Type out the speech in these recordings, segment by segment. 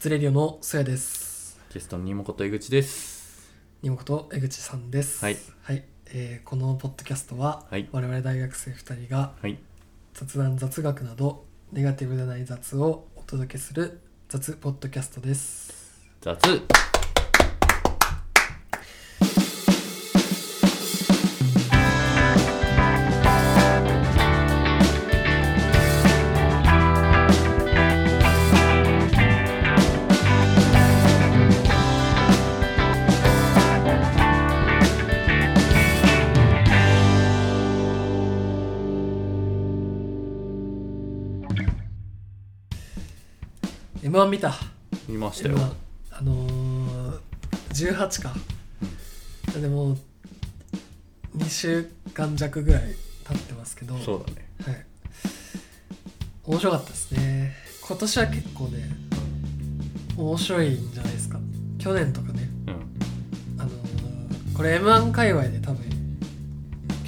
ツレディオのソヤです。ゲストのニモこと江口です。にもこと江口さんです。はい。えーこのポッドキャストは、はい我々大学生2人がはい。雑談雑学などネガティブでない雑をお届けする雑ポッドキャストです。雑。見た。見ましたよ。M1 あのー、18か。でも2週間弱ぐらい経ってますけど、そうだね。はい。面白かったですね。今年は結構ね、面白いんじゃないですか。去年とかね、うん。あのーこれ M1 界隈で多分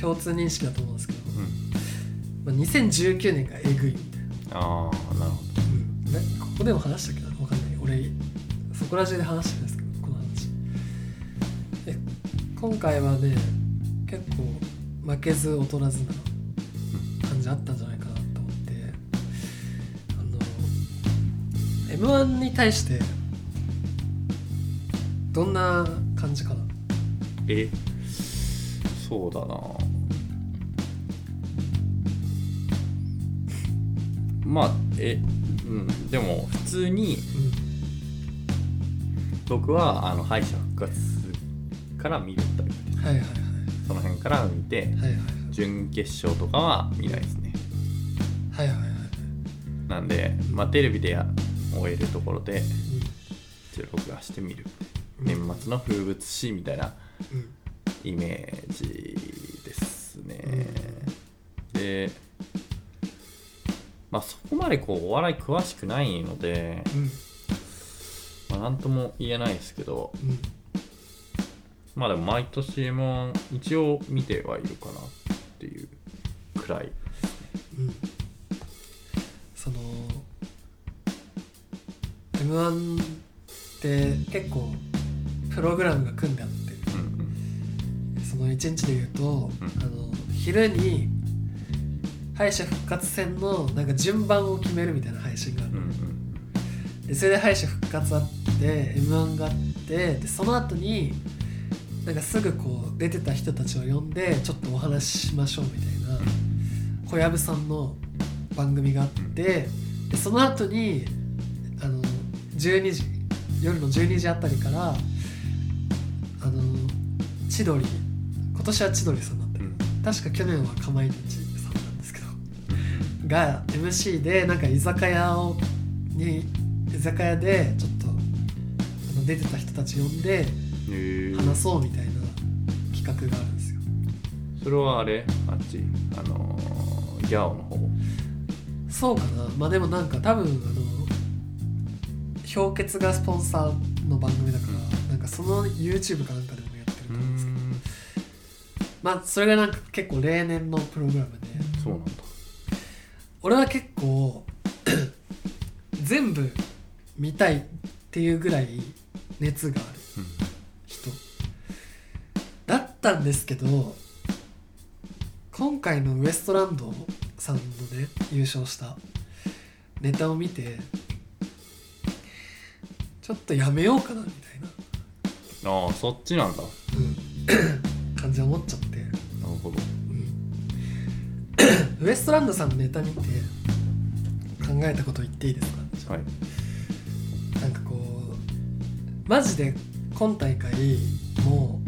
共通認識だと思うんですけど、うん。まあ、2019年がえぐいみたいな。ああ、なるほうん、ね、ここでも話したっけ？どわかんない俺そこら中で話してるんですけどこの話で今回はね結構負けず劣らずな感じあったんじゃないかなと思ってあの m 1に対してどんな感じかな？ど。え？そうだな。まあ、え、うん。でも、普通に、僕は、あの、敗者復活から見るタイプう。んはいはいはい。その辺から見て、はいはい準決勝とかは見ないですね。はいはいはいはい。なんで、まあ、テレビでや終えるところで、録画してみる。ん。年末の風物詩みたいなうん。イメージですね。で、まあそこまでこうお笑い詳しくないので、うんまあ、なんとも言えないですけど、うん。まあでも毎年も一応見てはいるかなっていうくらい。うん。その m 1って結構プログラムが組んであってうんその1日で言うと、ん。あの昼に敗者復活戦のなんか順番を決めるみたいな配信があるうんうんでそれで敗者復活あって m 1があってでその後になんかすぐこう出てた人たちを呼んでちょっとお話ししましょうみたいな小籔さんの番組があってでその後にあの12時夜の12時あたりからあの千鳥今年は千鳥さんだったけど、うん。確か去年はかまいたちさんなんですけどが MC でなんか居酒屋をに居酒屋でちょっとあの出てた人たち呼んで話そうみたいな企画があるんですよ。それはあれ？あっち？あのー、ギャオの方？そうかな。まあでもなんか多分あの氷結がスポンサーの番組だから、なんかその YouTube かなんかでもやってるとう思うんですけど。ん。まあそれがなんか結構例年のプログラムで。そうなんだ。俺は結構 全部見たいっていうぐらい熱がある人。だったんですけど今回のウエストランドさんのね優勝したネタを見てちょっとやめようかなみたいな、ああそっちなんだ。なうん、感じで思っちゃって、るほど。うん。ウエストランドさんのネタ見て考えたこと言っていいですか？はいマジで今大会も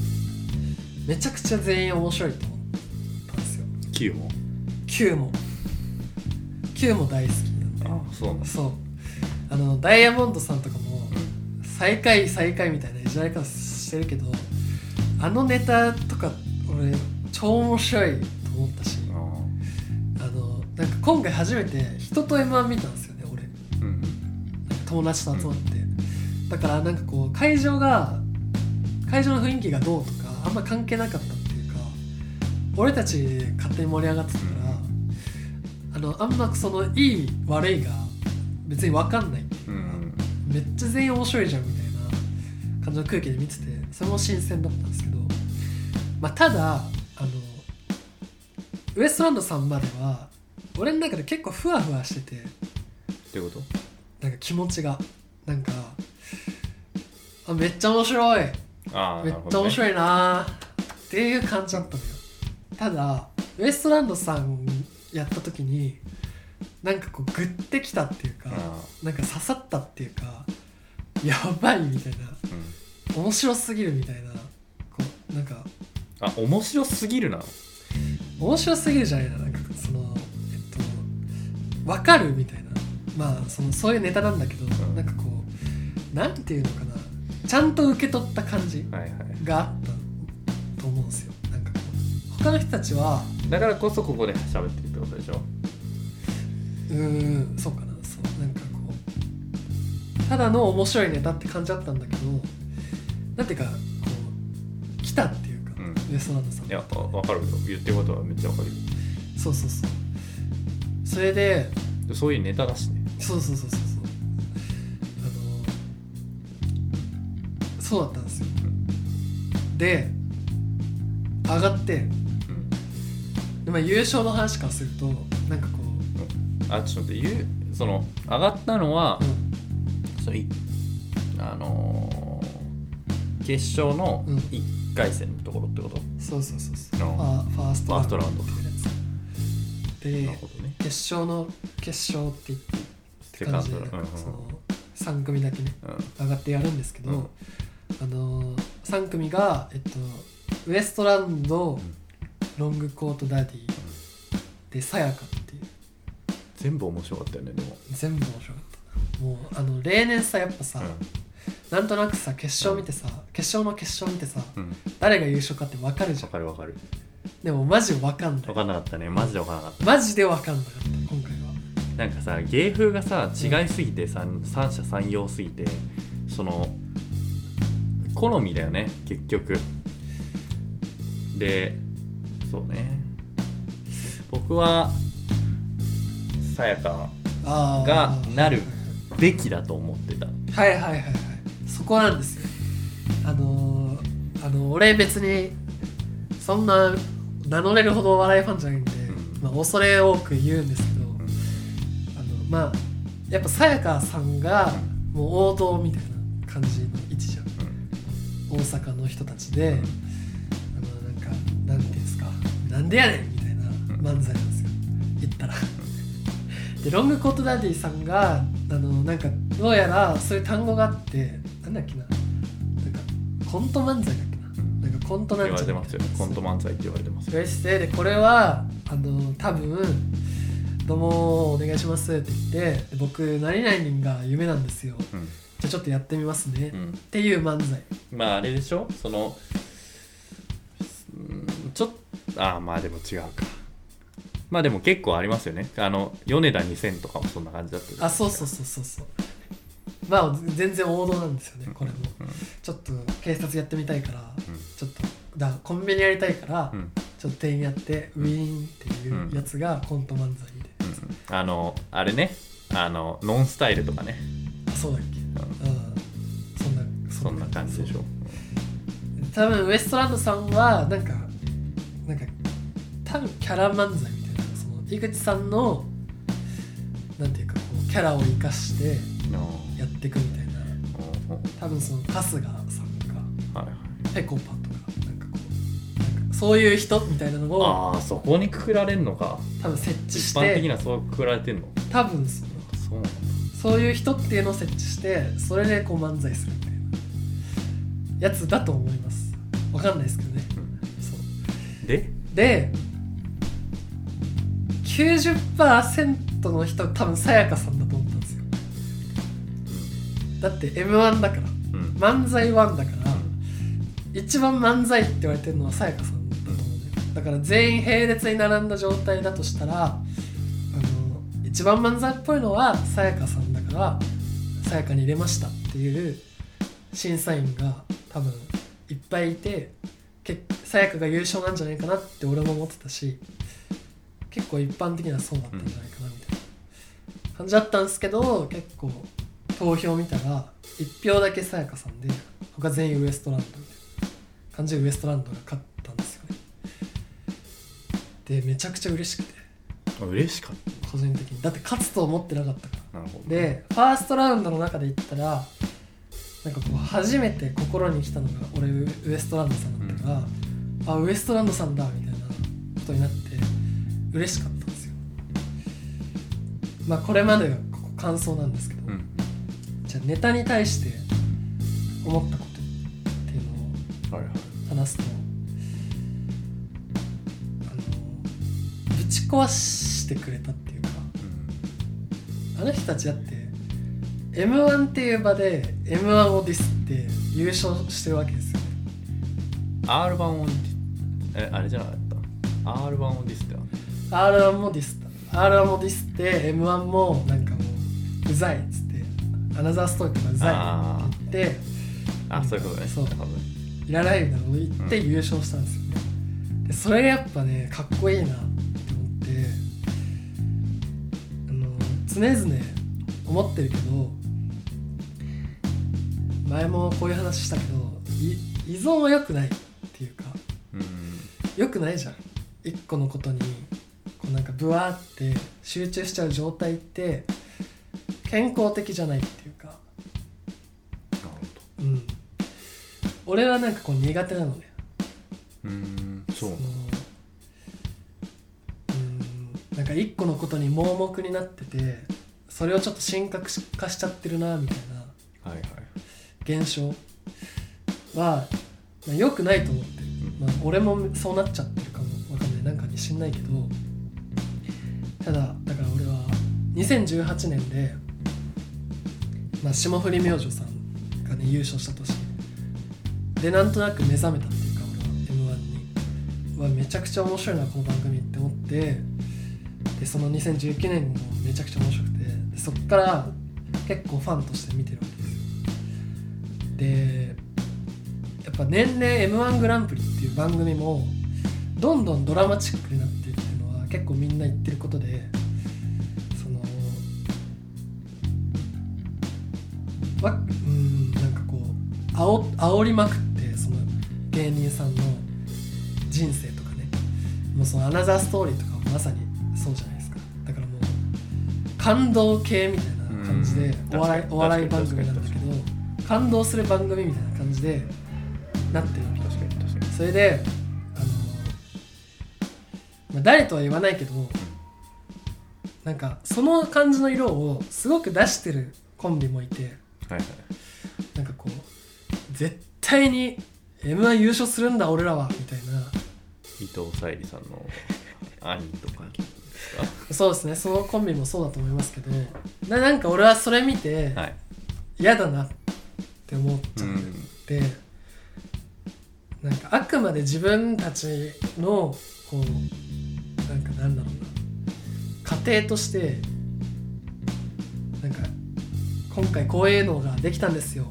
うめちゃくちゃ全員面白いと思ったんですよ。9も？Q も。Q も大好きなんで。ああそうそう。あのダイヤモンドさんとかも最下位最下位みたいないじられ方してるけどあのネタとか俺超面白いと思ったし。ああのなんか今回初めて人と m 1見たんですよね俺。あうん。友達と集まって、だからなんかこう会場が会場の雰囲気がどうとかあんま関係なかったっていうか俺たちで勝手に盛り上がってたから、あのあんまそのいい悪いが別に分かんないっていううか、ん。めっちゃ全員面白いじゃんみたいな感じの空気で見ててそれも新鮮だったんですけど、まあ、ただあのウエストランドさんまでは俺の中で結構ふわふわしててってこと？なんか気持ちが。なんかあめっちゃ面白い。ああめっちゃ面白いなーっていう感じだったのよ。ただウエストランドさんやった時になんかこうグッてきたっていうかあなんか刺さったっていうかやばいみたいなうん。面白すぎるみたいなこうなんかあ面白すぎるな。面白すぎるじゃないななんかそのえっと分かるみたいな。まあそのそういうネタなんだけど、ん。なんかこうなんていうのかなちゃんと受け取った感じがあったと思うんですよ。なんか他の人たちはだからこそここで喋ってるってことでしょ？うーんそうかなそう。なんかこうただの面白いネタって感じだったんだけどなんていうかこう来たっていうか、うん。ウエストランドさん。いやわわかるよ。言ってることはめっちゃわかるよ。そうそうそう。それででそういうネタだしね。そうそうそうそうそうだったんですよ。で上がってうん。で、まあ、優勝の話からするとなんかこあちょっと待ってその上がったのはう、うん、そのいあのー決勝のうん。1回戦のところってこと、そうそうそうそう。のファファーストファーストラウンドでなるほどね。決勝の決勝って言ってセカンド感じでうんうんその3組だけねうん。上がってやるんですけど、うんあのー、3組が、えっと、ウエストランド、ロングコートダディでさやかっていう。全部面白かったよねでも、全部面白かった。もうあの例年さやっぱさ、なんとなくさ決勝見てさ決勝の決勝見てさうん。うん誰が優勝かって分かるじゃわんかるわかる。でもマジ分かんない。わかんなかったねマジでわかんなかった。マジで分かんなかった今回は。なんかさ芸風がさ違いすぎてさ、三者三様すぎてその好みだよね結局。でそうね。僕はさやかがなるべきだと思ってた。はいはいはいはい。そこなんですよ。あのー、あの俺別にそんな名乗れるほどお笑いファンじゃないんで、ん。まあ、恐れ多く言うんですけど、ん。あのまあやっぱさやかさんがもう王道みたいな感じの大阪の人たちで、あのなんかなんていうんですかなんでやねんみたいな漫才なんですよ。言ったら。でロングコートダディさんがあのなんかどうやらそういう単語があってなんだっけな。なんかコント漫才だっけな。なんかコントなんちゃら言われてますよ。ねコント漫才って言われてますよ。言われててでこれはあの多分「どうもお願いします」って言ってで僕何々が夢なんですよ。うんじゃあちょっとやってみますね、っうん。ていう漫才。まああれでしょ？そのうんちょっとああまあでも違うか。まあでも結構ありますよね。あの米田2000とかもそんな感じだったあそうそうそうそうそう。まあ全然王道なんですよねこれも。うん。ちょっと警察やってみたいからうん。ちょっとだコンビニやりたいから、うん。ちょっと店員やってウィーンっていうやつがコント漫才で、うん。あのあれね。あのノンスタイルとかね。あそうだっけそんなそんな感じでしょ。多分ウエストランドさんはなんかなんか多分キャラ漫才みたいなその井口さんのなんていうかこうキャラを生かしてうん。やっていくみたいな。多分その春日さんとかはいはい。ぺこぱとかなんかこうなんかそういう人みたいなのをああそこにくくられんのか。多分設置し一般的にてはそうくくられてんの？多分そのそうなんだそういう人っていうのを設置してそれでこう漫才するみたいなやつだと思います。わかんないですけどね。そう。で？で90%の人多分さやかさんだと思ったんですよ。だって m 1だからうん。うん漫才1だから一番漫才って言われてるのはさやかさんだと思うね。だから全員並列に並んだ状態だとしたらあの一番漫才っぽいのはさやかさんだからさやかに入れましたっていう審査員が多分いっぱいいてけさやかが優勝なんじゃないかなって俺も思ってたし結構一般的にはそうだったんじゃないかなみたいな感じだったんですけど結構投票見たら1票だけさやかさんで他全員ウエストランドみたいな感じでウエストランドが勝ったんですよね。でめちゃくちゃ嬉しくて。あ嬉しかっ個人的に。だって勝つと思ってなかったから。たなるほどでファーストラウンドの中で言ったらなんかこう初めて心に来たのが俺ウウエストランドさんだったから、あウエストランドさんだみたいなことになって嬉しかったんですよ。まあこれまでがここ感想なんですけど、うん。じゃあネタに対して思ったことっていうのを話すとあのぶち壊してくれたってあの人たちだって m 1っていう場で m 1をディスって優勝してるわけですよね。うん R 版をディえあれじゃなかった？R 版をディスってな r 1もディスった r 1もディスって m 1もなんかもううざいっつってアナザーストーリーとかうざいって言ってあそういうことね。そう。多分。いらないみたいなこと言って優勝したんですよね、でそれがやっぱねかっこいいな。っ常々思ってるけど前もこういう話したけどい依存は良くないっていうかうん。良くないじゃん。一個のことにこうなんかブワーって集中しちゃう状態って健康的じゃないっていうか。なるほど。うん。俺はなんかこう苦手なのね。うんなんか一個のことに盲目になっててそれをちょっと深刻化しちゃってるなみたいなはい現象は、まあ、良くないと思ってる、まあ、俺もそうなっちゃってるかもわかんない。なんかに知んないけどただだから俺は2018年で、まあ、霜降り明星さんがね優勝した年。でなんとなく目覚めたっていうか俺は m 1に。はめちゃくちゃ面白いなこの番組って思ってでその2019年もめちゃくちゃ面白くてでそっから結構ファンとして見てるわけですよ。でやっぱ年々 m 1グランプリっていう番組もどんどんドラマチックになってるっていうのは結構みんな言ってることでそのわうんなんかこうあお煽りまくってその芸人さんの人生とかね。もうそのアナザーストーリーとかはまさにそうじゃないですか。だからもう感動系みたいな感じでうん。お笑いお笑い番組なんだけど感動する番組みたいな感じでなってるわけ。確かに確かに。それであの、まあ、誰とは言わないけどなんかその感じの色をすごく出してるコンビもいてはいはい。なんかこう絶対に m 1優勝するんだ俺らはみたいな。伊藤沙莉さんの兄とかですか？そうですね。そのコンビもそうだと思いますけどななんか俺はそれ見てはい。嫌だなって思っちゃって、なんかあくまで自分たちのこうなんかなんだろうな。家庭としてなんか今回こういうのができたんですよ。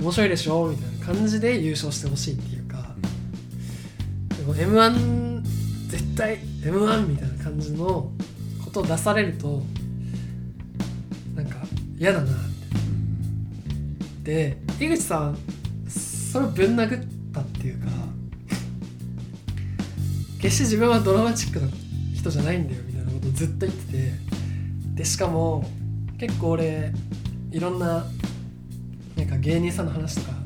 うん。面白いでしょ？みたいな感じで優勝してほしいっていうか、m 1絶対 m 1みたいな感じのことを出されるとなんか嫌だなってで井口さんそれをぶん殴ったっていうか決して自分はドラマチックな人じゃないんだよみたいなことをずっと言ってて。でしかも結構俺いろんななんか芸人さんの話とか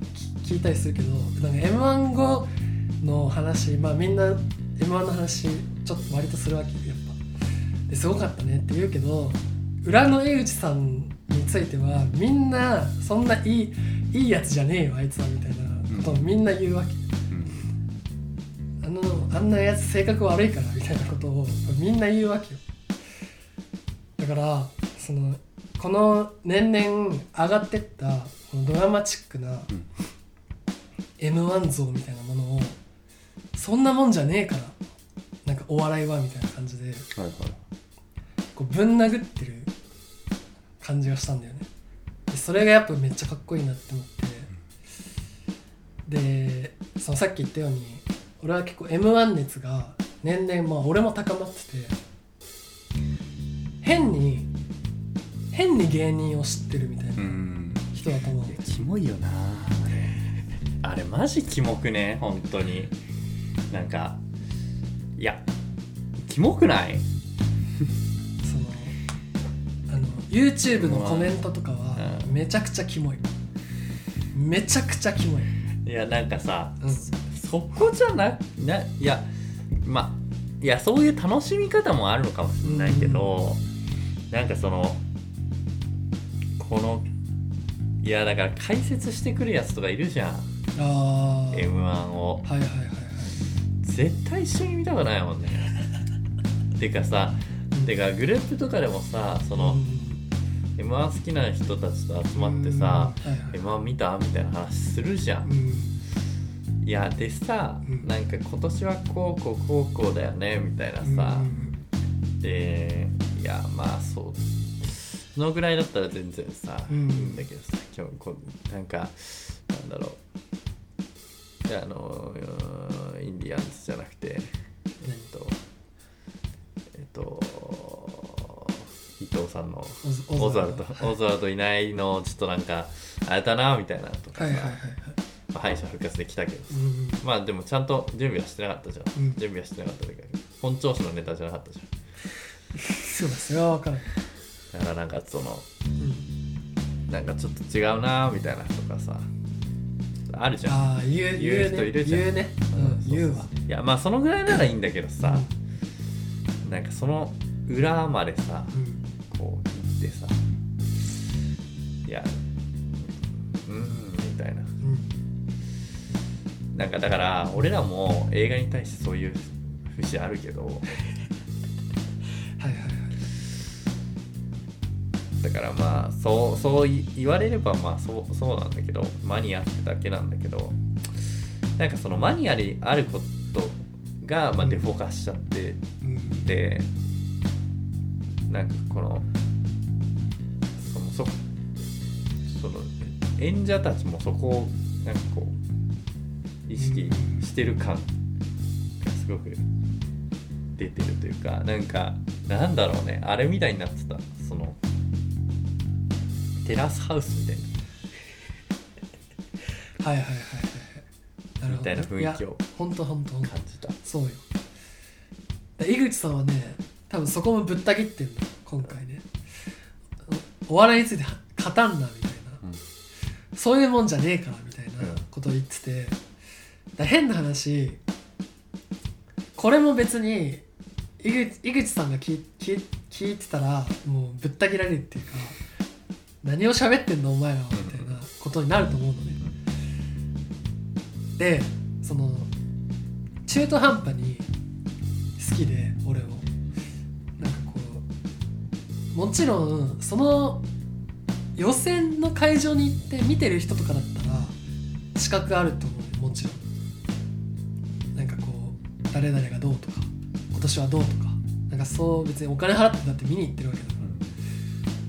聞いたりするけどなんか m 1後の話まあみんな m 1の話ちょっと割とするわけよやっぱ。ですごかったねって言うけど裏の江口さんについてはみんなそんないいいいやつじゃねえよあいつはみたいなことをみんな言うわけ、あのあんなやつ性格悪いからみたいなことをみんな言うわけよ。だからそのこの年々上がってったこのドラマチックな m 1像みたいなものをそんなもんじゃねえからなんかお笑いはみたいな感じではいはい。こうぶん殴ってる感じがしたんだよね。でそれがやっぱめっちゃかっこいいなって思って。でそのさっき言ったように俺は結構 m 1熱が年々まあ俺も高まってて変に変に芸人を知ってるみたいなうん。人だと思う、いやキモいよなあれ。あれマジキモくね？本当に。なんかいやキモくない？そのあの YouTube のコメントとかはうん。めちゃくちゃキモい。めちゃくちゃキモい、いやなんかさうん、そこじゃなないやまあいやそういう楽しみ方もあるのかもしれないけど、なんかそのこのいやだから解説してくるやつとかいるじゃん。ああ m 1をはいはいはいはい絶対一緒に見たくないもんね。てかさてかグループとかでもさその、うん。m 1好きな人たちと集まってさうん。はいはい。m 1見たみたいな話するじゃん。うん。いやでさ、うん。なんか今年はこうこうこうこうだよねみたいなさ、うん。でいやまあそう。そのぐらいだったら全然さ、うん。いいんだけどさ今日こうなんかなんだろうあのインディアンズじゃなくてえっとえっと伊藤さんのオズワルド、はいオズワルドいないのちょっとなんかあれだなみたいなとかさ、はいはいはいはい。まあ敗者復活できたけどうんまあでもちゃんと準備はしてなかったじゃん、うん。準備はしてなかっただけど本調子のネタじゃなかったじそうだそれは分からないゃんだからなんかそのうん。なんかちょっと違うなみたいなとかさあるじゃん。ああ言う言う人いるじゃん。言うね。うん。うん言うわ。いやまあそのぐらいならいいんだけどさ、なんかその裏までさうん。こう行ってさいやうんうんみたいな。うん。なんかだから俺らも映画に対してそういう節あるけどだからまあそうそう言われればまあそうそうなんだけどマニアってだけなんだけどなんかそのマニアであることがまあデフォ化しちゃってうんてなんかこのそのそその演者たちもそこをなんかこう意識してる感がすごく出てるというかなんかなんだろうねあれみたいになってた。そのテラスハウスみたいはいはいはいはいなるほどみたいな雰囲気を。やほんとほんとほんと。な感じたそうよ。だ井口さんはね多分そこもぶった切ってんだ今回ね。おお笑いについて語んなみたいな、そういうもんじゃねえからみたいなことを言ってて、だ変な話これも別に井口井口さんが聞聞聞いてたらもうぶった切られるっていうか何を喋ってんのお前らはみたいなことになると思うのね。でその中途半端に好きで俺を。なんかこうもちろんその予選の会場に行って見てる人とかだったら資格あると思うよもちろん。なんかこう誰々がどうとか今年はどうとか。なんかそう別にお金払ってだって見に行ってるわけだか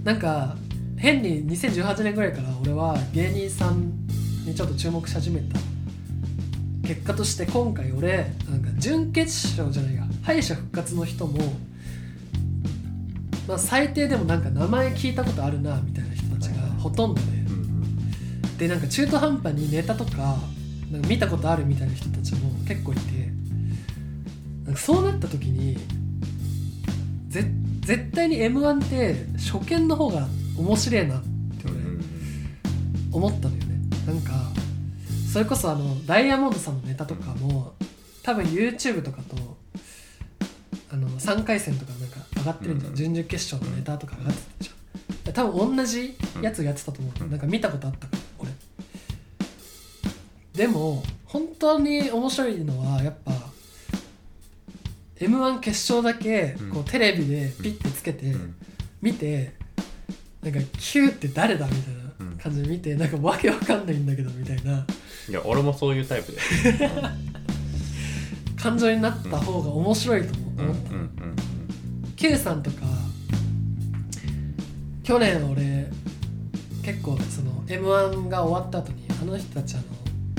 ら。なんか変に2018年ぐらいから俺は芸人さんにちょっと注目し始めた。結果として今回俺なんか準決勝じゃないが敗者復活の人も、まあ、最低でもなんか名前聞いたことあるなみたいな人たちがほとんどで、でなんか中途半端にネタとかなんか見たことあるみたいな人たちも結構いて。なんかそうなった時にぜ絶対に m 1って初見の方が面白いなって俺思ったのよね。なんかそれこそあのダイヤモンドさんのネタとかも多分 YouTube とかとあの3回戦とかなんか上がってるんじゃん、うん。準々決勝のネタとか上がってたじゃん。多分同じやつやってたと思う、うん。なんか見たことあったから俺。でも本当に面白いのはやっぱ m 1決勝だけこううテレビでピッてつけて見てなんか「Q って誰だ?」みたいな感じで見てなんかわけわかんないんだけどみたいな。いや俺もそういうタイプで 感情になった方が面白いと思う。んうん思った、うん。Q さんとか去年俺結構その m 1が終わった後にあの人たちあの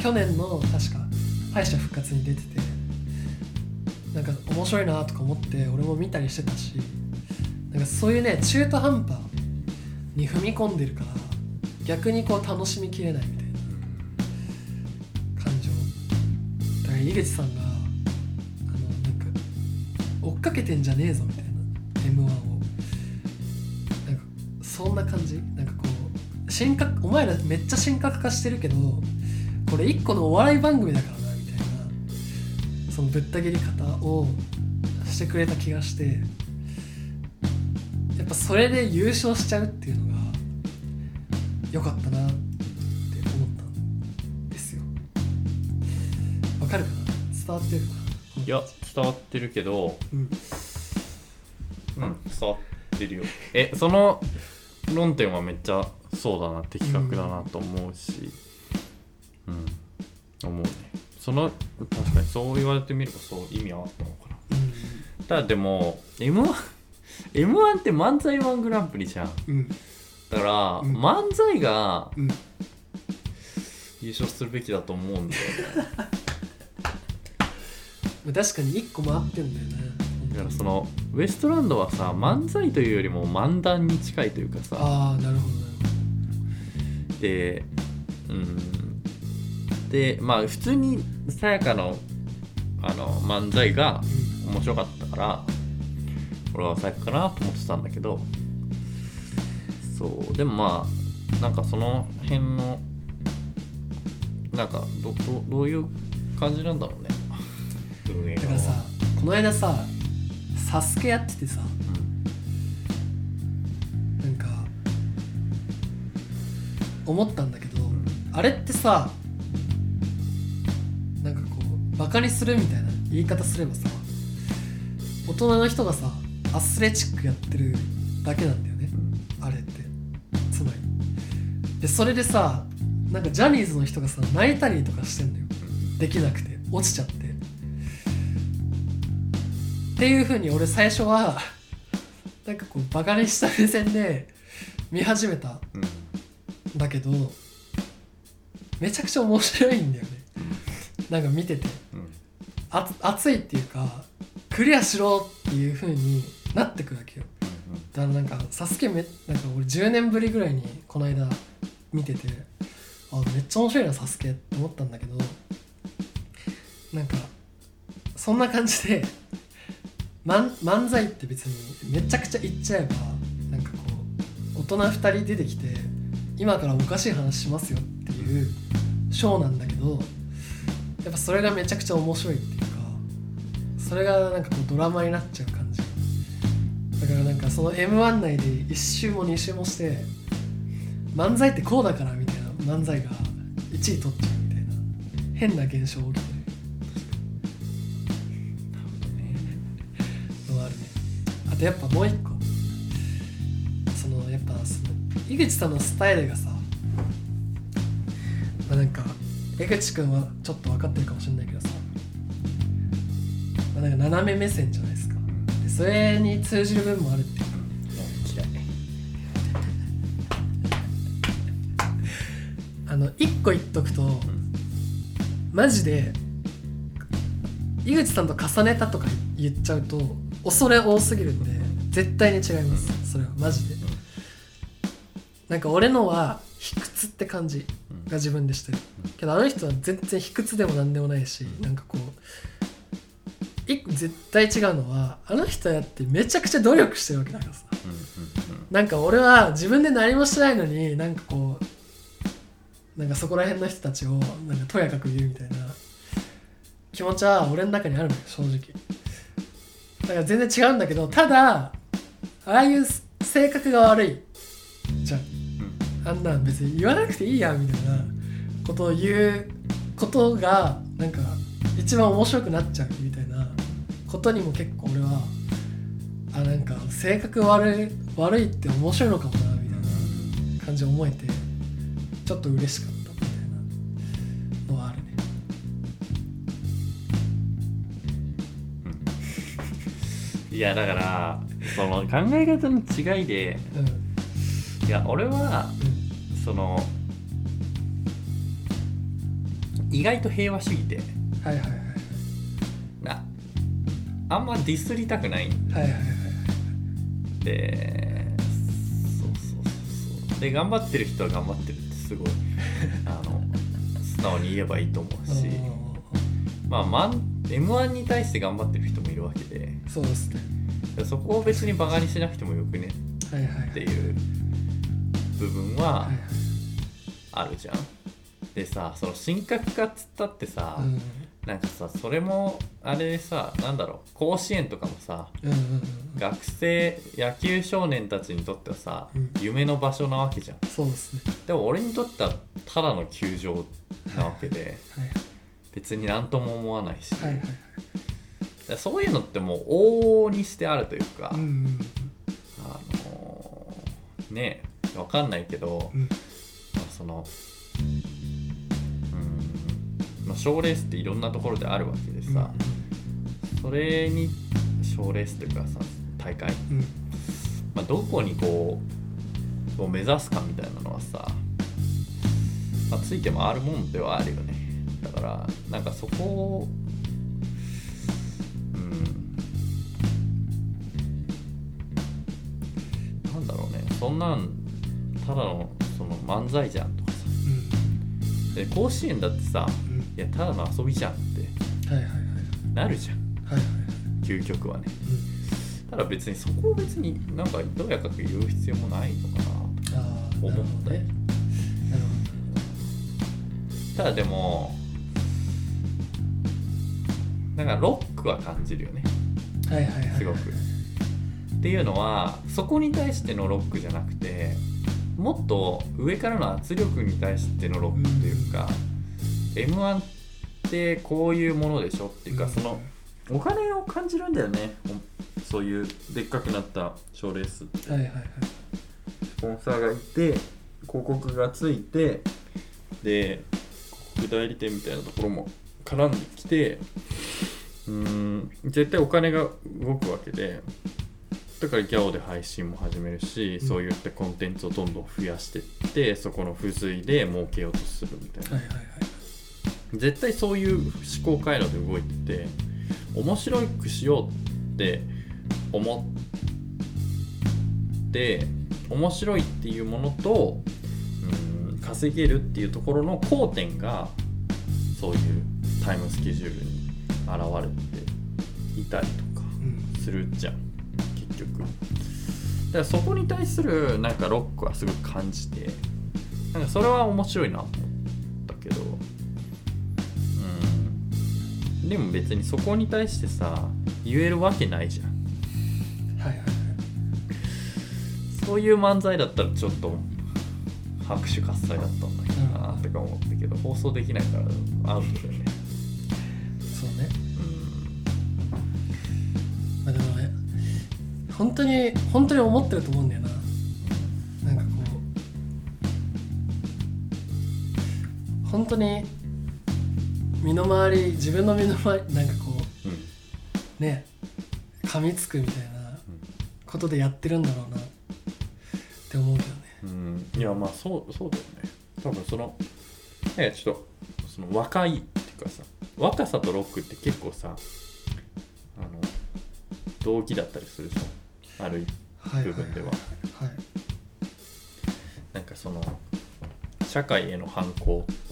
去年の確か敗者復活に出ててなんか面白いなとか思って俺も見たりしてたしなんかそういうね中途半端に踏み込んでるから逆にこう楽しみきれないみたいな感情。だから井口さんがあのなんか追っかけてんじゃねえぞみたいな m 1を。なんかそんな感じ？なんかこう神格お前らめっちゃ神格化してるけどこれ一個のお笑い番組だからなみたいなそのぶった切り方をしてくれた気がしてやっぱそれで優勝しちゃうっていうのが良かったなって思ったんですよ。わかるかな？伝わってるかな？いや伝わってるけどうん。うん伝わってるよ。えその論点はめっちゃそうだな的確だなと思うしうん、思うね。その確かにそう言われてみればそう意味はあったのかな。うただでも m 1 m 1って漫才1グランプリじゃん。んうん。だから、うん。漫才がうん。優勝するべきだと思うんだよね。確かに一個回ってんだよねだからそのウエストランドはさ漫才というよりも漫談に近いというかさ。ああなるほどなるでうん。でまあ普通にさやかのあの漫才がほど面白かったから俺はさやかかなと思ってたんだけどそうでもまあなんかその辺のなんかどどどういう感じなんだろうね。だからさこの間さ「サスケやっててさなんか思ったんだけどあれってさなんかこうバカにするみたいな言い方すればさ大人の人がさアスレチックやってるだけなんだよね。あれって。つまり。でそれでさなんかジャニーズの人がさ泣いたりとかしてんのよ。できなくて。落ちちゃって。っていう風に俺最初はなんかこうバカにした目線で見始めたんうん。だけどめちゃくちゃ面白いんだよね。なんか見てて。うん。あ熱いっていうかクリアしろっていう風に なってくわけよ。だからなんか「サスケめなんか俺10年ぶりぐらいにこの間見ててあめっちゃ面白いなサスケって思ったんだけどなんかそんな感じで 漫漫才って別にめちゃくちゃ言っちゃえばなんかこう大人2人出てきて今からおかしい話しますよっていうショーなんだけどやっぱそれがめちゃくちゃ面白いっていうかそれがなんかこうドラマになっちゃう感じだからなんかその m 1内で1周も2周もして漫才ってこうだからみたいな漫才が1位取っちゃうみたいな変な現象起きて。るのあるね。あとやっぱもう一個。そのやっぱその井口さんのスタイルがさ、まあ、なんか江口くんはちょっと分かってるかもしれないけどさ、まあ、なんか斜め目線じゃない？それに通じる部分もあるって嫌い。あの一個言っとくとマジで井口さんと重ねたとか言っちゃうと恐れ多すぎるんで絶対に違います。それはマジで。なんか俺のは卑屈って感じが自分でしてる。けどあの人は全然卑屈でもなんでもないしなんかこう一個絶対違うのはあの人やってめちゃくちゃ努力してるわけだからさ。うんうんなんか俺は自分で何もしてないのになんかこうなんかそこら辺の人たちをなんかとやかく言うみたいな。気持ちは俺の中にあるのよ正直。だから全然違うんだけどただああいう性格が悪い。じゃん。あんなん別に言わなくていいやみたいなことを言うことがなんか一番面白くなっちゃうみたいなことにも結構俺はあなんか性格悪い悪いって面白いのかもなみたいな感じで思えてちょっと嬉しかったみたいなのはあるね。いやだからその考え方の違いでうん。いや俺はその意外と平和主義でうんはいはいあんまディスりたくない。んはいはいはいはい。でそうそうそうそう。で頑張ってる人は頑張ってるってすごい あの素直に言えばいいと思うし、まあマン m 1に対して頑張ってる人もいるわけで。そうですね。そこを別にバカにしなくてもよくね。はいはいはい。っていう部分はあるじゃん。でさその神格化っつったってさ、うんなんかさそれもあれさなんだろう甲子園とかもさうんうんうん学生野球少年たちにとってはさ、うん。夢の場所なわけじゃん。そうですね。でも俺にとってはただの球場なわけではい。別になんとも思わないし、はいはいはい。でそういうのってもう往々にしてあるというか、うんうんあのーねえわかんないけど、うん。まあそのうんまあ賞レースっていろんなところであるわけでさ、それに賞レースというかさ大会、うん。うんまあ、どこにこうを目指すかみたいなのはさ、まあ、ついてもあるもんではあるよね。だからなんかそこをうん。なんだろうね。そんなんただのその漫才じゃんとかさ。で甲子園だってさうんうんいやただの遊びじゃんって。なるじゃん。はいはい究極はね。うただ別にそこを別になんかどうやかく言う必要もないのかなと思った。ただでもなんかロックは感じるよね。ほどはいはいはい。すごく。っていうのはそこに対してのロックじゃなくてもっと上からの圧力に対してのロックっていうか、m 1ってこういうものでしょっていうか、うん。そのお金を感じるんだよね。そういうでっかくなった賞レースって。はいはいはい。スポンサーがいて広告がついてで広告代理店みたいなところも絡んできてうーん絶対お金が動くわけでだからギャオで配信も始めるし、うん。そういったコンテンツをどんどん増やしていってそこの付随で儲けようとするみたいな、はいはいはい絶対そういう思考回路で動いてて面白くしようって思って面白いっていうものとうん稼げるっていうところの交点がそういうタイムスケジュールに現れていたりとかするじゃん結局。だからそこに対するなんかロックはすごく感じてなんかそれは面白いなと思でも別にそこに対してさ言えるわけないじゃん。はいはいはいそういう漫才だったらちょっと拍手喝采だったんだけどなとか思ったけど放送できないからアウトだよね。そうね。うん。まあでもね本当に本当に思ってると思うんだよな。なんかこう本当に身の回り自分の身の回りなんかこうん。うね噛みつくみたいなことでやってるんだろうなって思うけどね。うん、いやまあそうそうだよね。多分そのねちょっとその若いっていうかさ若さとロックって結構さあの動機だったりするじゃん。あるはい。部分では。はい。なんかその社会への反抗って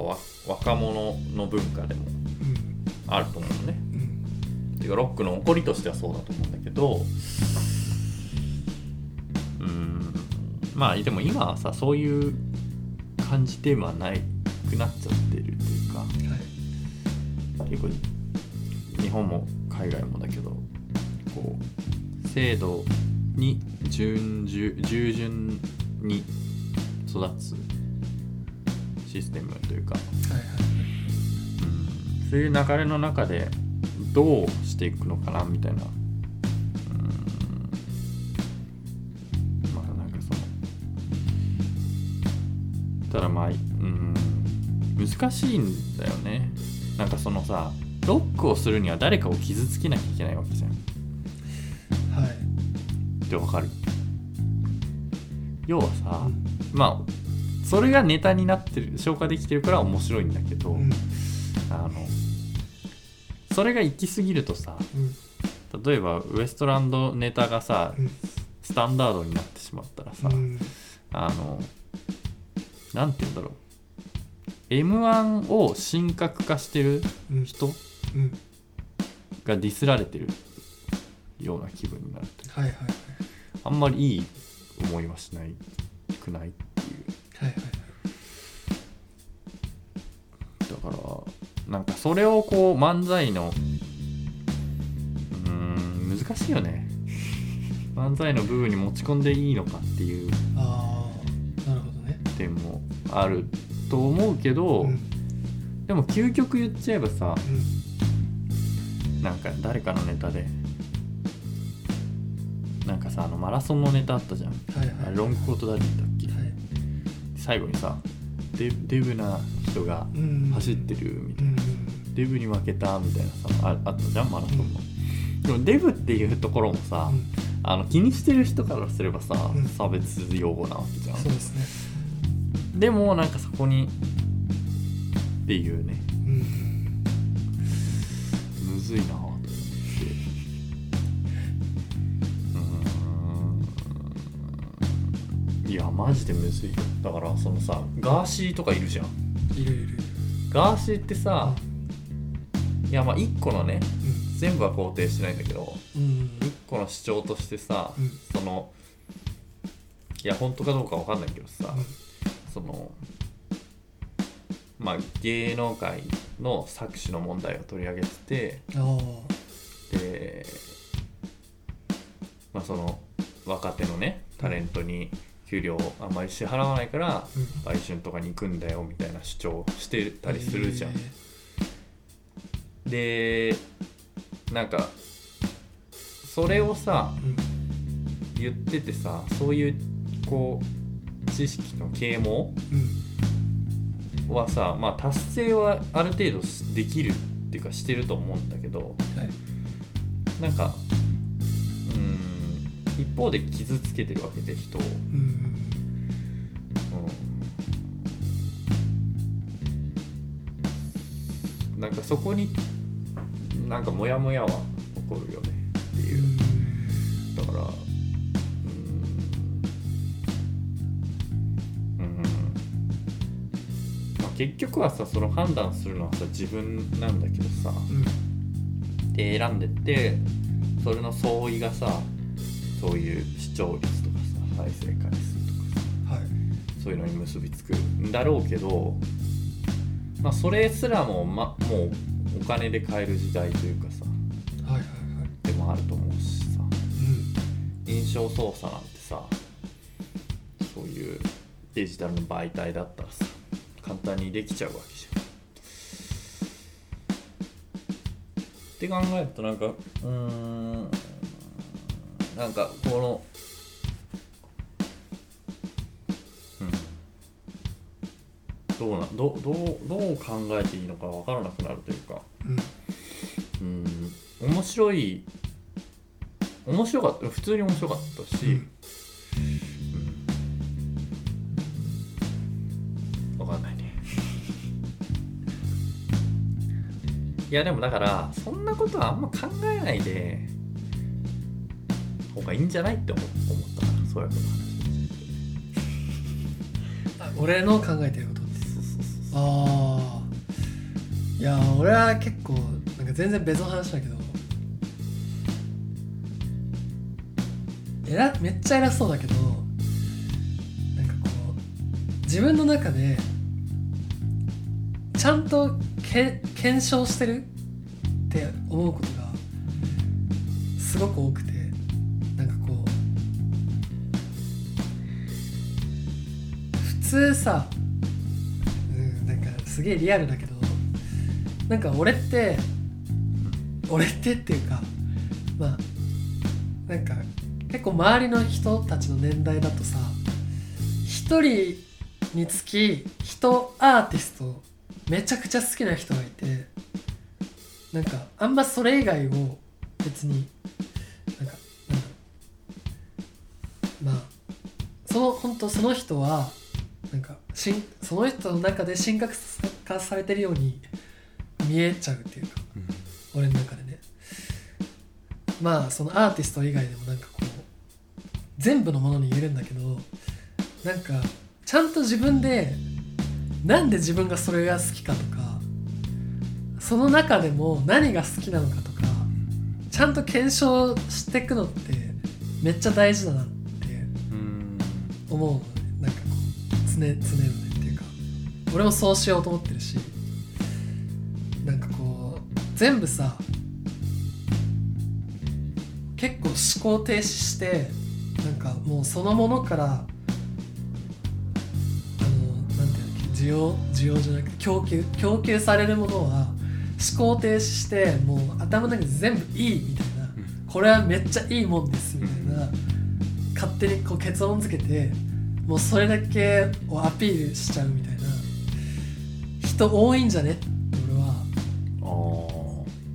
ぱわ若者の文化でもうん。あると思うのね。うん。っていうかロックの起こりとしてはそうだと思うんだけどうーん。まあでも今はさそういう感じではないくなっちゃってるというかはい。結構日本も海外もだけどこう制度に順従従順に育つシステムというか。はいはい。うん。そういう流れの中でどうしていくのかなみたいな。うん。まあなんかその。ただまあうん。難しいんだよね。なんかそのさロックをするには誰かを傷つけなきゃいけないわけじゃん。はい。ってわかる。要はさまあそれがネタになってる消化できてるから面白いんだけど、うん。あのそれが行き過ぎるとさうん。例えばウエストランドネタがさうん。スタンダードになってしまったらさ、うん。あのなんて言うんだろう。m 1を神格化してるうん。人うん。がディスられてるような気分になるはいはいはい。あんまりいい思いはしないくない？はいはい。だからなんかそれをこう漫才のうーん難しいよね。漫才の部分に持ち込んでいいのかっていうああなるほどね。点もあると思うけど、うん。でも究極言っちゃえばさうん。なんか誰かのネタでなんかさあのマラソンのネタあったじゃん。はいはい。あれロングコートダディだっ最後にさデデブな人がうん。走ってるみたいな、うん。デブに負けたみたいなさああったじゃんマラソンの、でもデブっていうところもさ、うん。あの気にしてる人からすればさ、うん。差別用語なわけじゃん。そうですね。でもなんかそこにっていうね。うん。むずいないやマジでむずい。よだからそのさガーシーとかいるじゃん。いるいる。ガーシーってさいやまあ一個のねう全部は肯定してないんだけどんうん。一個の主張としてさ、うん。そのいや本当かどうかわかんないけどさ、うん。そのまあ芸能界の搾取の問題を取り上げててでまあその若手のねタレントに給料あんまり支払わないからうん売春とかに行くんだよみたいな主張をしてたりするじゃん。えでなんかそれをさ言っててさそういうこう知識の啓蒙うんはさまあ達成はある程度しできるっていうかしてると思うんだけどはいなんか一方で傷つけてるわけで人を、うん。うん、なんかそこになんかモヤモヤは起こるよねっていう。うんだからうーん。うん。まあ、結局はさその判断するのはさ自分なんだけどさ。うん。で選んでってそれの相違がさそういう視聴率とかさ再生回数とかさはいそういうのに結びつくんだろうけど、まあ、それすらも、ま、もうお金で買える時代というかさはいはいはい。でもあると思うしさ。うん。印象操作なんてさそういうデジタルの媒体だったらさ簡単にできちゃうわけじゃん。って考えるとなんかうーんなんかこのうん。どうなどどうどう考えていいのか分からなくなるというか。うん。うん面白い面白かった普通に面白かったし、うん。うん、分かんないね。いやでもだからそんなことはあんま考えないで方がいいんじゃないって思思ったからそういう話あ俺の考えてることって。ああいや俺は結構なんか全然別の話だけどえらめっちゃ偉そうだけどなんかこう自分の中でちゃんとけ検証してるって思うことがすごく多くて通さ。うんなんかすげえリアルだけどなんか俺って俺ってっていうかまあなんか結構周りの人たちの年代だとさ一人につき人アーティストめちゃくちゃ好きな人がいてなんかあんまそれ以外を別になんかなんまあその本当その人はなんかしんその人の中で神格化されてるように見えちゃうっていうか俺の中でね。まあそのアーティスト以外でもなんかこう全部のものに言えるんだけどなんかちゃんと自分でなんで自分がそれが好きかとかその中でも何が好きなのかとかちゃんと検証していくのってめっちゃ大事だなってうん。思うの常常々っていうか俺もそうしようと思ってるしなんかこう全部さ結構思考停止してなんかもうそのものからあのなんていうんだっけ需要需要じゃなくて供給供給されるものは思考停止してもう頭の中で全部いいみたいなこれはめっちゃいいもんですみたいな勝手にこう結論付けてもうそれだけをアピールしちゃうみたいな。人多いんじゃね？って俺は。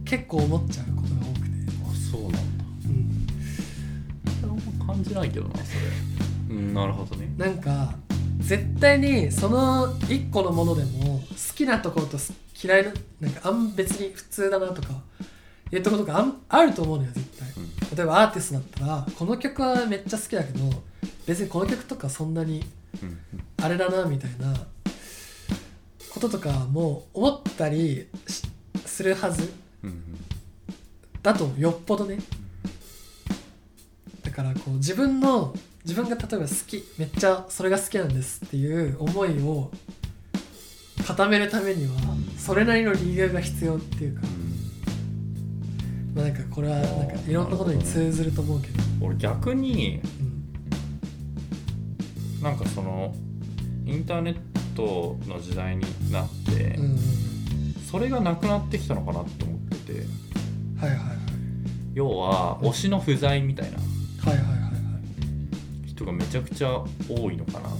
結構思っちゃうことが多くて、あそうなんだ。うん、感じないけどなそれ。うんなるほどね。なんか絶対にその一個のものでも好きなところとす嫌いななんかあん別に普通だなとかいうところとかあんあると思うのよ絶対。うん。例えばアーティストだったらこの曲はめっちゃ好きだけど別にこの曲とかそんなにうん。あれだなみたいなこととかも思ったりしするはずだとよっぽどね。だからこう自分の自分が例えば好きめっちゃそれが好きなんですっていう思いを固めるためにはそれなりの理由が必要っていうか、まあ、なんかこれはなんかいろんなことに通ずると思うけど、うん俺逆にうんなんかそのインターネットの時代になって、うんうんうん。それがなくなってきたのかなって思ってて。はいはいはい。要は推しの不在みたいな。はいはいはいはい。人がめちゃくちゃ多いのかなああ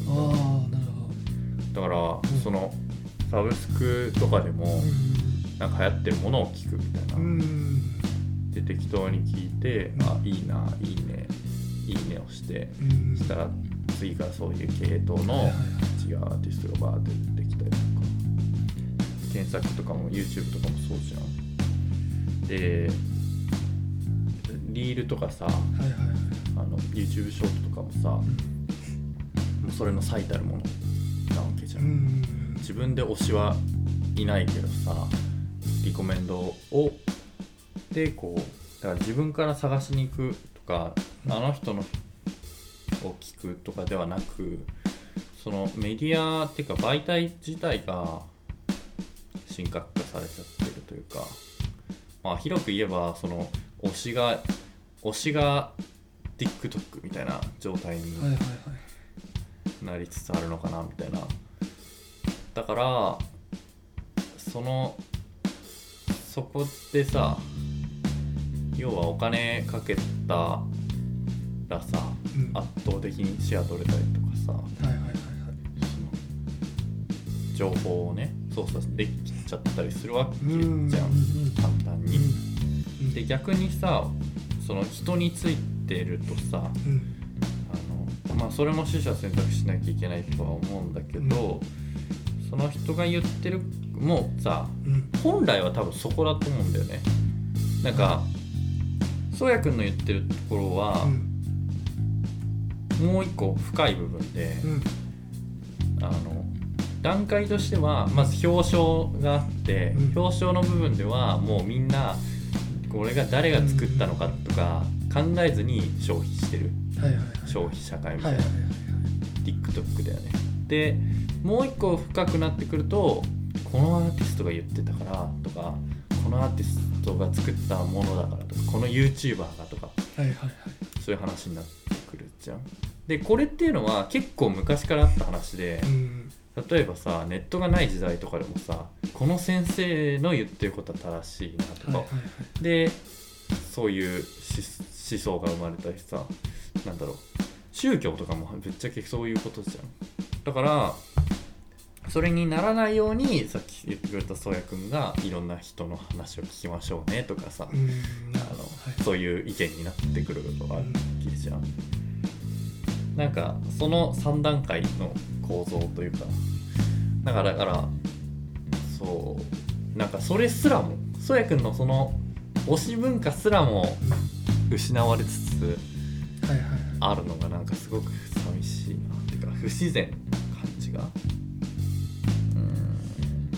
なるほだから、ん。そのサブスクとかでもどなんか流行ってるものを聞くみたいな、うんうんで適当に聞いて、うんあいいないいねいいねをしてうんうん。したら次からそういう系統の違うアーティストがバーって出てきたりとか検索とかも YouTube とかもそうじゃん。でリールとかさはいはいはい。あの YouTube ショートとかもさもうそれの最たるものなわけじゃん。自分で推しはいないけどさリコメンドをでこうだから自分から探しに行くとかあの人のを聞くとかではなくそのメディアっていうか媒体自体が神格化されちゃってるというかまあ広く言えばその推しが推しが TikTok みたいな状態になりつつあるのかなみたいな。だからそのそこでさ要はお金かけたらさうん圧倒的にシェア取れたりとかさ。はいはいはい。はいその情報をね操作できちゃったりするわけじゃん。うん。簡単に。うん。で逆にさその人についてるとさうん。あのまあそれも取捨選択しなきゃいけないとは思うんだけど、その人が言ってるもうさうん。本来は多分そこだと思うんだよね。なんかそうやくんの言ってるところはう、んもう一個深い部分で、うん。あの段階としてはまず表彰があって、うん。表彰の部分ではもうみんなこれが誰が作ったのかとか考えずに消費してる。はいはいはい消費社会みたいな、はいはいはいはい。TikTok だよね。でもう一個深くなってくるとこのアーティストが言ってたからとかこのアーティストが作ったものだからとかこの YouTuber がとか。はいはいはい。そういう話になってくるじゃんでこれっていうのは結構昔からあった話でうん。例えばさネットがない時代とかでもさこの先生の言ってることは正しいなとか、はいはいはい。でそういう思思想が生まれたりさなんだろう。宗教とかもぶっちゃけそういうことじゃん。だからそれにならないようにさっき言ってくれた宗谷君がいろんな人の話を聞きましょうねとかさ、うん。あのはい。そういう意見になってくるわけじゃんなんかその3段階の構造というか。だからだからそうなんかそれすらもそやくんのその推し文化すらも失われつつはいはいあるのがなんかすごく寂しいなっていうか不自然な感じが。うん。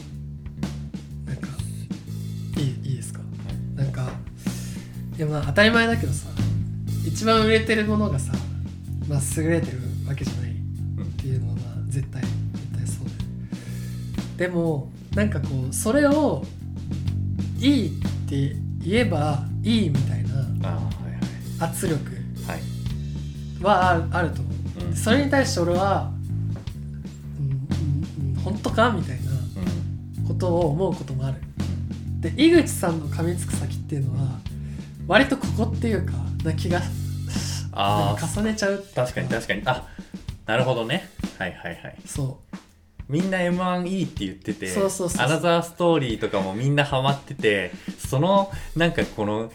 なんかいいいいですか？なんかいやまあ当たり前だけどさ一番売れてるものがさまあ優れてるわけじゃないっていうのはまあ絶対絶対そうだよでもなんかこうそれをいいって言えばいいみたいな圧力はあると思う。うん。それに対して俺は、うんうんうん、本当かみたいなうん。ことを思うこともある。で井口さんの噛みつく先っていうのは割とここっていうかな気がああ重ねちゃう確かに確かに。あなるほどね。はいはいはい。そう。みんな m 1いいって言っててそうそうそうアナザーストーリーとかもみんなハマっててそのなんかこの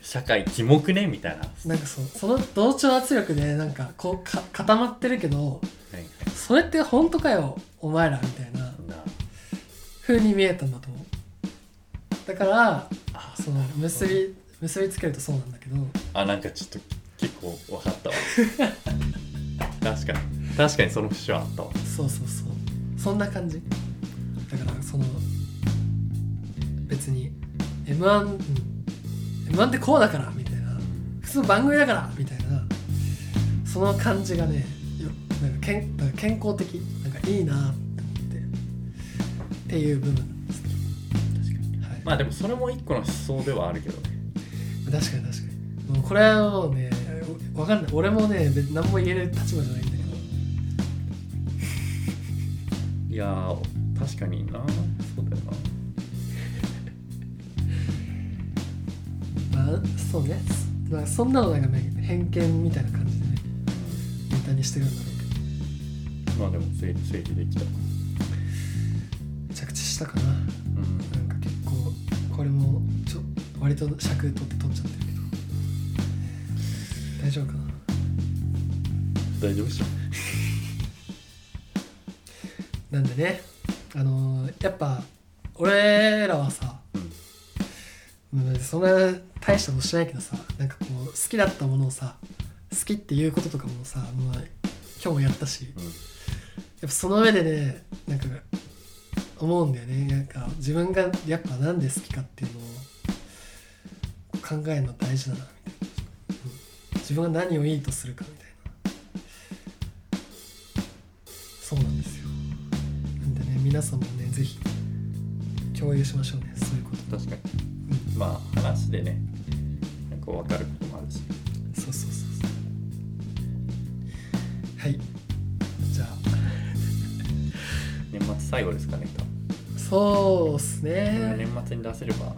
社会キモくね？みたいな、はいなんかそう。その同調圧力でなんかこうか固まってるけどはいそれって本当かよお前らみたいな。な風に見えたんだと思う。だからあその結び結びつけるとそうなんだけど。あなんかちょっと結構分かったわ。確かに。確かにその節はあったわ。そうそうそう。そんな感じ。だからその別に m 1 m 1ってこうだからみたいな。普通番組だからみたいな。その感じがねよなんか健なんか健康的なんかいいなって思って。っていう部分なんですけ確かに。ど、はい。まあでもそれも一個の思想ではあるけどね。確かに確かに。もうこれはもうねわかんない。俺もね別に何も言える立場じゃないんだけど。いやー確かにな。そうだよな。まあそうね。まあそんなのなんかね偏見みたいな感じでねネタにしてるんだろうけど。まあでも整理整理できた。着地したかな。うん。なんか結構これもちょ割と尺取って取っちゃってる大丈夫かな？大丈夫でしょなんでねあのーやっぱ俺らはさうん。そんな大したことしないけどさなんかこう好きだったものをさ好きっていうこととかもさ、まあ、今日もやったしうん。やっぱその上でねなんか思うんだよね。なんか自分がやっぱなんで好きかっていうのを考えるの大事だなみたいな、うん自分が何をいいとするかみたいな。そうなんですよ。なんでね皆さんもねぜひ共有しましょうね。そういうこと。確かに。まあ話でね。なんか分かることもあるし。そうそうそうそう。はい。じゃあ。年末最後ですかねそうっすね。年末に出せれば